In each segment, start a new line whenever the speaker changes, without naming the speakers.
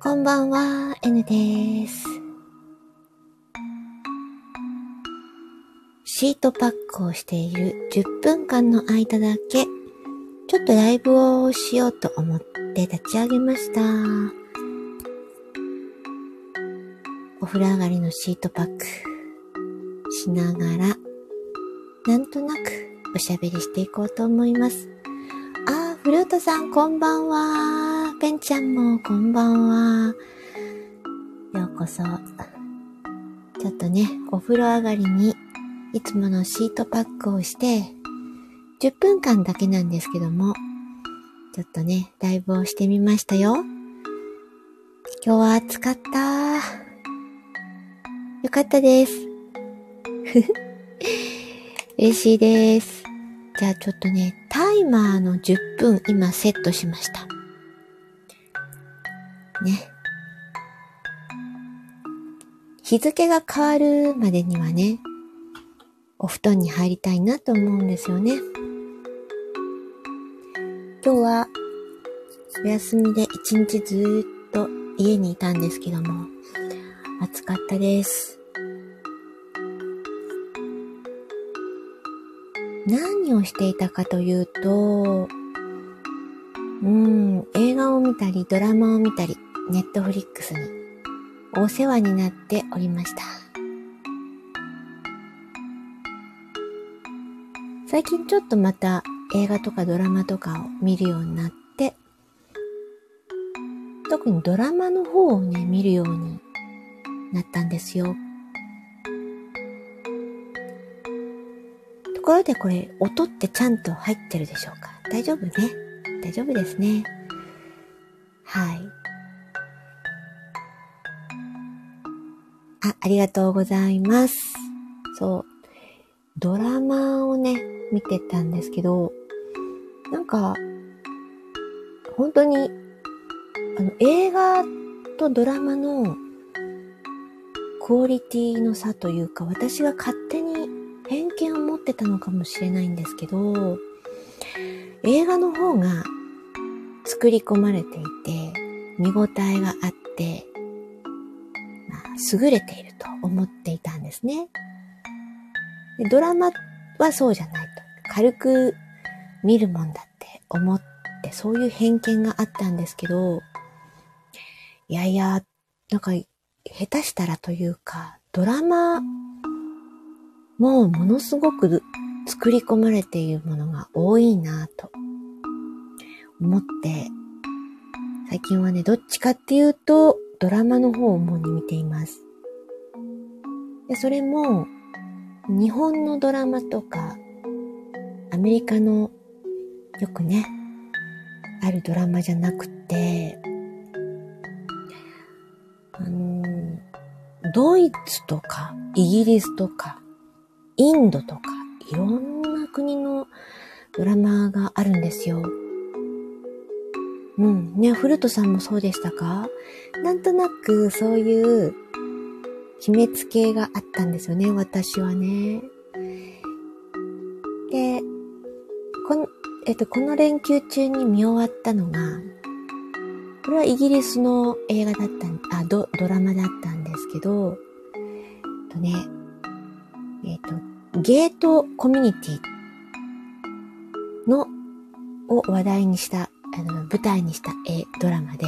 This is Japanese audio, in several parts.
こんばんは、N です。シートパックをしている10分間の間だけ、ちょっとライブをしようと思って立ち上げました。お風呂上がりのシートパックしながら、なんとなくおしゃべりしていこうと思います。あー、フルートさんこんばんは。ペンちゃんもこんばんは。ようこそ。ちょっとね、お風呂上がりにいつものシートパックをして、10分間だけなんですけども、ちょっとね、ライブをしてみましたよ。今日は暑かった。よかったです。嬉しいです。じゃあちょっとね、タイマーの10分今セットしました。ね。日付が変わるまでにはね、お布団に入りたいなと思うんですよね。今日はお休みで一日ずっと家にいたんですけども、暑かったです。何をしていたかというと、うん、映画を見たり、ドラマを見たり、ネットフリックスにお世話になっておりました。最近ちょっとまた映画とかドラマとかを見るようになって、特にドラマの方をね、見るようになったんですよ。ところでこれ、音ってちゃんと入ってるでしょうか？大丈夫ね？大丈夫ですね。はい。あ、ありがとうございます。そう。ドラマをね、見てたんですけど、なんか、本当に、あの、映画とドラマのクオリティの差というか、私が勝手に偏見を持ってたのかもしれないんですけど、映画の方が作り込まれていて、見応えがあって、優れていると思っていたんですね。でドラマはそうじゃないと。軽く見るもんだって思って、そういう偏見があったんですけど、いやいや、なんか、下手したらというか、ドラマもものすごく作り込まれているものが多いなぁと思って、最近はね、どっちかっていうと、ドラマの方を主に見ています。で、それも、日本のドラマとか、アメリカのよくね、あるドラマじゃなくて、あのドイツとか、イギリスとか、インドとか、いろんな国のドラマがあるんですよ。うん。ね、フルトさんもそうでしたか？なんとなくそういう決めつけがあったんですよね、私はね。で、この、えっと、この連休中に見終わったのが、これはイギリスの映画だったあ、ド、ドラマだったんですけど、えっとね、えっと、ゲートコミュニティの、を話題にしたあの、舞台にした絵、ドラマで、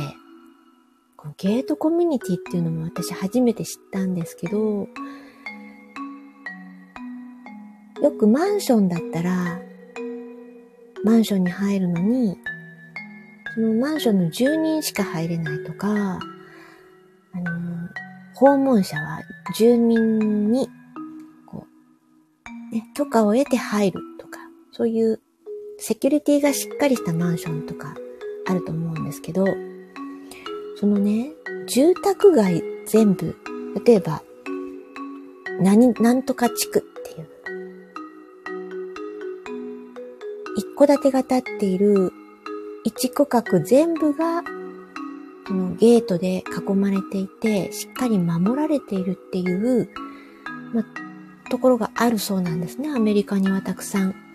このゲートコミュニティっていうのも私初めて知ったんですけど、よくマンションだったら、マンションに入るのに、そのマンションの住人しか入れないとか、あの、訪問者は住民に、こう、ね、許可を得て入るとか、そういうセキュリティがしっかりしたマンションとかあると思うんですけど、そのね、住宅街全部、例えば、何、なんとか地区っていう、一戸建てが建っている一区画全部が、そのゲートで囲まれていて、しっかり守られているっていう、まところがあるそうなんですね。アメリカにはたくさん。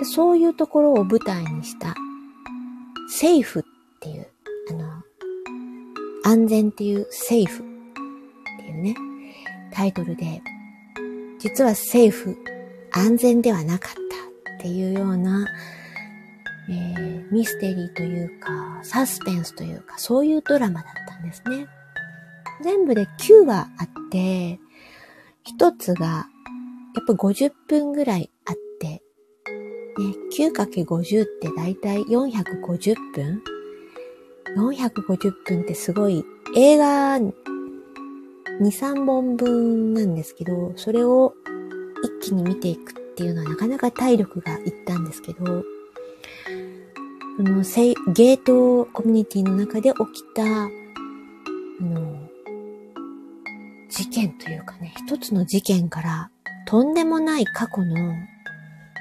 でそういうところを舞台にした、セーフっていう、あの、安全っていう、セーフっていうね、タイトルで、実はセーフ、安全ではなかったっていうような、えー、ミステリーというか、サスペンスというか、そういうドラマだったんですね。全部で9話あって、一つが、やっぱ50分ぐらい、9×50 ってだいたい450分 ?450 分ってすごい、映画2、3本分なんですけど、それを一気に見ていくっていうのはなかなか体力がいったんですけど、そのゲートコミュニティの中で起きた、あの、事件というかね、一つの事件からとんでもない過去の、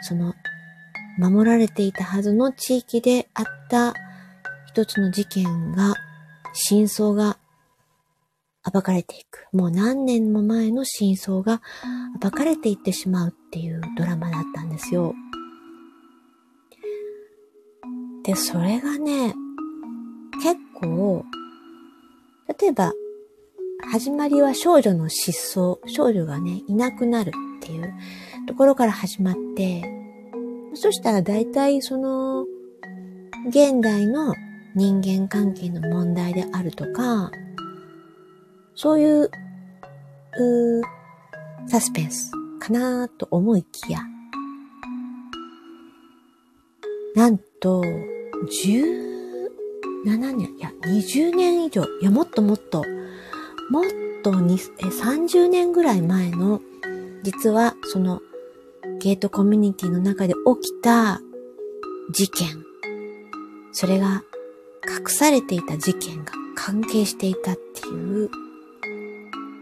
その、守られていたはずの地域であった一つの事件が、真相が暴かれていく。もう何年も前の真相が暴かれていってしまうっていうドラマだったんですよ。で、それがね、結構、例えば、始まりは少女の失踪、少女がね、いなくなるっていうところから始まって、そしたら大体その、現代の人間関係の問題であるとか、そういう、うサスペンスかなと思いきや、なんと、17年、いや、20年以上、いや、もっともっと、もっとにえ30年ぐらい前の、実はそのゲートコミュニティの中で起きた事件。それが隠されていた事件が関係していたっていう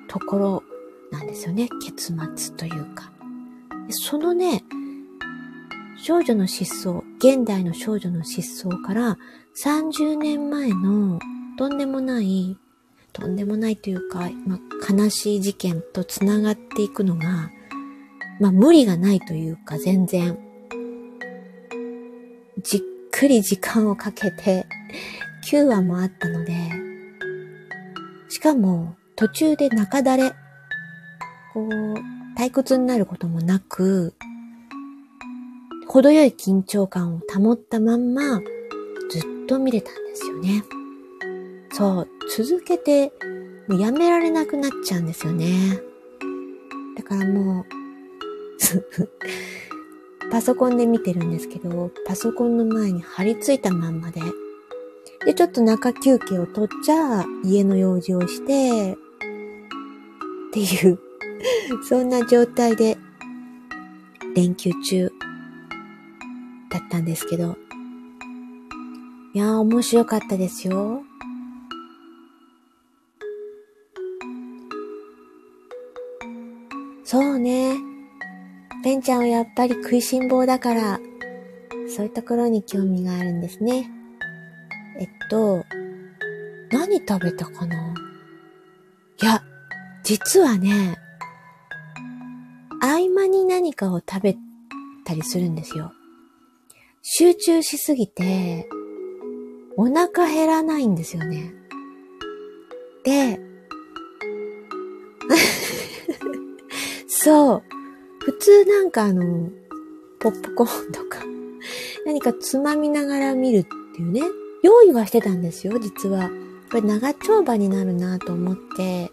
ところなんですよね。結末というか。そのね、少女の失踪、現代の少女の失踪から30年前のとんでもないとんでもないというか、まあ、悲しい事件と繋がっていくのが、まあ、無理がないというか、全然、じっくり時間をかけて、9話もあったので、しかも、途中で中だれ、こう、退屈になることもなく、程よい緊張感を保ったまんま、ずっと見れたんですよね。そう、続けて、もうやめられなくなっちゃうんですよね。だからもう パソコンで見てるんですけど、パソコンの前に張り付いたまんまで、で、ちょっと中休憩を取っちゃ、家の用事をして、っていうそんな状態で、連休中、だったんですけど、いやー面白かったですよ。そうね。ペンちゃんはやっぱり食いしん坊だから、そういうところに興味があるんですね。えっと、何食べたかな？いや、実はね、合間に何かを食べたりするんですよ。集中しすぎて、お腹減らないんですよね。で、そう。普通なんかあの、ポップコーンとか、何かつまみながら見るっていうね、用意はしてたんですよ、実は。これ長丁場になるなと思って、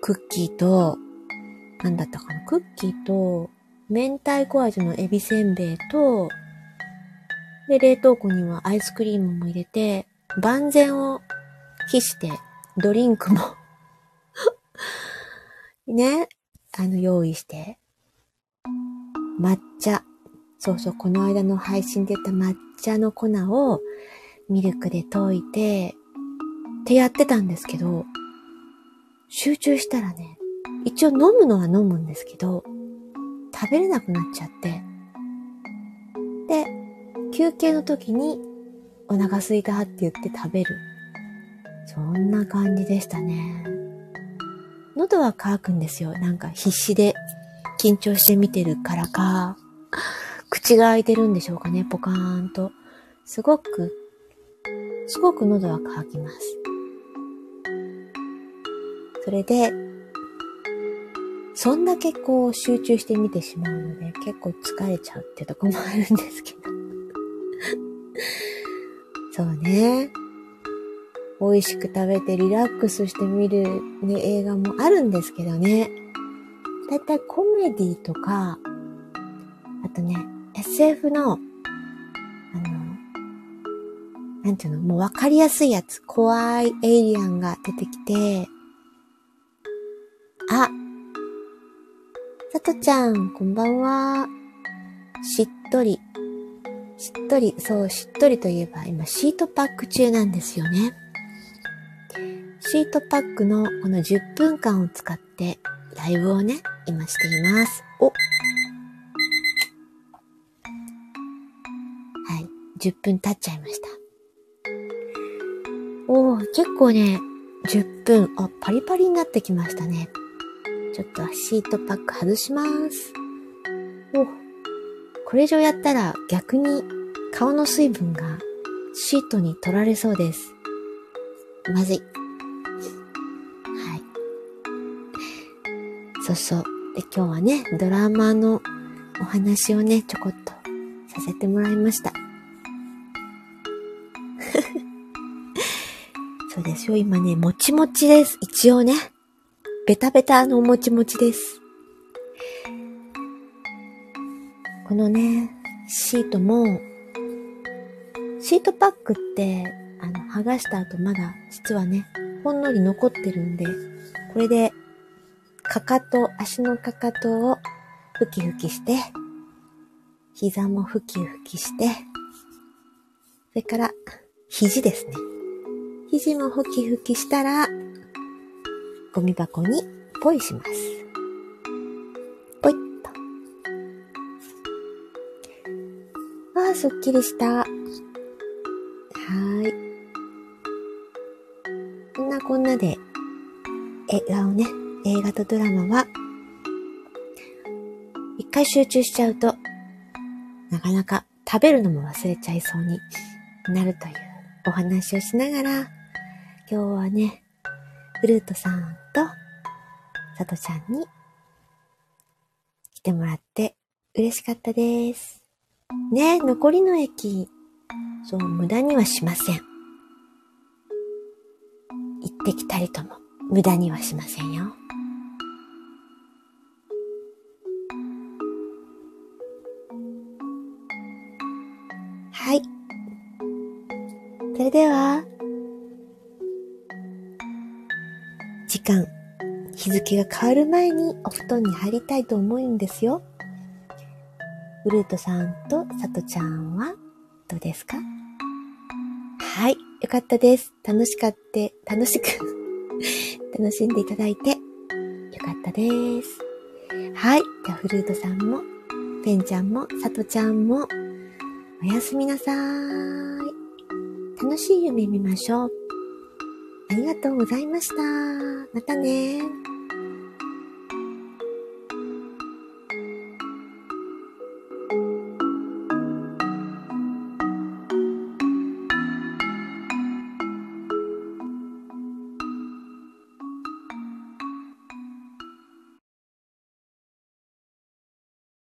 クッキーと、なんだったかな、クッキーと、明太子味のエビせんべいと、で、冷凍庫にはアイスクリームも入れて、万全を期して、ドリンクも ね、あの、用意して、抹茶。そうそう、この間の配信で言った抹茶の粉をミルクで溶いて、ってやってたんですけど、集中したらね、一応飲むのは飲むんですけど、食べれなくなっちゃって。で、休憩の時にお腹すいたって言って食べる。そんな感じでしたね。喉は乾くんですよ。なんか必死で緊張して見てるからか、口が開いてるんでしょうかね、ポカーンと。すごくすごく喉は渇きます。それで、そんだけこう集中して見てしまうので結構疲れちゃうってとこもあるんですけど。そうね。美味しく食べてリラックスして見る、ね、映画もあるんですけどね。だいたいコメディとか、あとね、SF の、あの、なんていうの、もうわかりやすいやつ、怖いエイリアンが出てきて、あ、さとちゃん、こんばんは。しっとり。しっとり、そう、しっとりといえば、今、シートパック中なんですよね。シートパックのこの10分間を使って、ライブをね、今しています。おはい。10分経っちゃいました。おー、結構ね、10分、あ、パリパリになってきましたね。ちょっとシートパック外します。おこれ以上やったら逆に顔の水分がシートに取られそうです。まずい。はい。そうそう。で、今日はね、ドラマのお話をね、ちょこっとさせてもらいました。そうですよ。今ね、もちもちです。一応ね。ベタベタのもちもちです。このね、シートも、シートパックって、あの、剥がした後まだ、実はね、ほんのり残ってるんで、これで、かかと、足のかかとをふきふきして、膝もふきふきして、それから、肘ですね。肘もふきふきしたら、ゴミ箱にポイします。ポイッと。ああ、すっきりした。こんなで、映画をね、映画とドラマは、一回集中しちゃうと、なかなか食べるのも忘れちゃいそうになるというお話をしながら、今日はね、フルートさんと、さとちゃんに来てもらって嬉しかったです。ね残りの駅、そう、無駄にはしません。行ってきたりとも無駄にはしませんよ。はい。それでは、時間、日付が変わる前にお布団に入りたいと思うんですよ。フルートさんとさとちゃんはどうですか？はい、よかったです。楽しかって、楽しく 楽しんでいただいてよかったです。はい、じゃあフルートさんも、ペンちゃんも、さとちゃんも、おやすみなさーい。楽しい夢見ましょう。ありがとうございました。またね